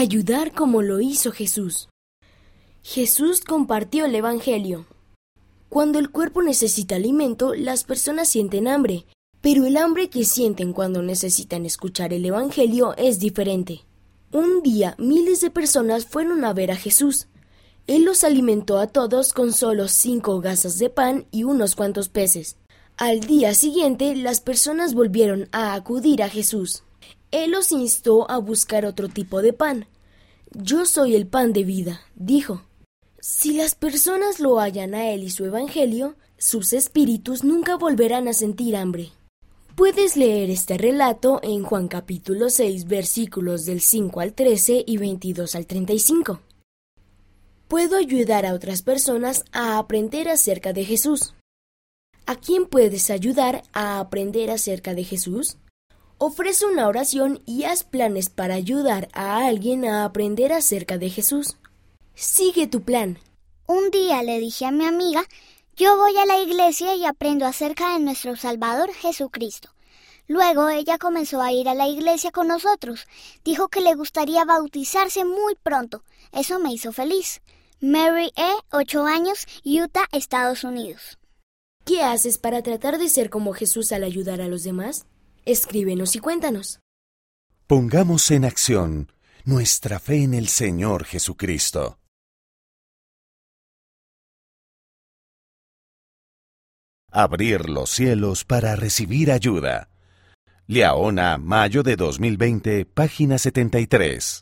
Ayudar como lo hizo Jesús. Jesús compartió el Evangelio. Cuando el cuerpo necesita alimento, las personas sienten hambre, pero el hambre que sienten cuando necesitan escuchar el Evangelio es diferente. Un día miles de personas fueron a ver a Jesús. Él los alimentó a todos con solo cinco gasas de pan y unos cuantos peces. Al día siguiente las personas volvieron a acudir a Jesús. Él los instó a buscar otro tipo de pan. Yo soy el pan de vida, dijo. Si las personas lo hallan a Él y su Evangelio, sus espíritus nunca volverán a sentir hambre. Puedes leer este relato en Juan capítulo 6 versículos del 5 al 13 y 22 al 35. Puedo ayudar a otras personas a aprender acerca de Jesús. ¿A quién puedes ayudar a aprender acerca de Jesús? Ofrece una oración y haz planes para ayudar a alguien a aprender acerca de Jesús. Sigue tu plan. Un día le dije a mi amiga yo voy a la iglesia y aprendo acerca de nuestro Salvador Jesucristo. Luego ella comenzó a ir a la iglesia con nosotros. Dijo que le gustaría bautizarse muy pronto. Eso me hizo feliz. Mary E., 8 años, Utah, Estados Unidos. ¿Qué haces para tratar de ser como Jesús al ayudar a los demás? Escríbenos y cuéntanos. Pongamos en acción nuestra fe en el Señor Jesucristo. Abrir los cielos para recibir ayuda. Leona, mayo de 2020, página 73.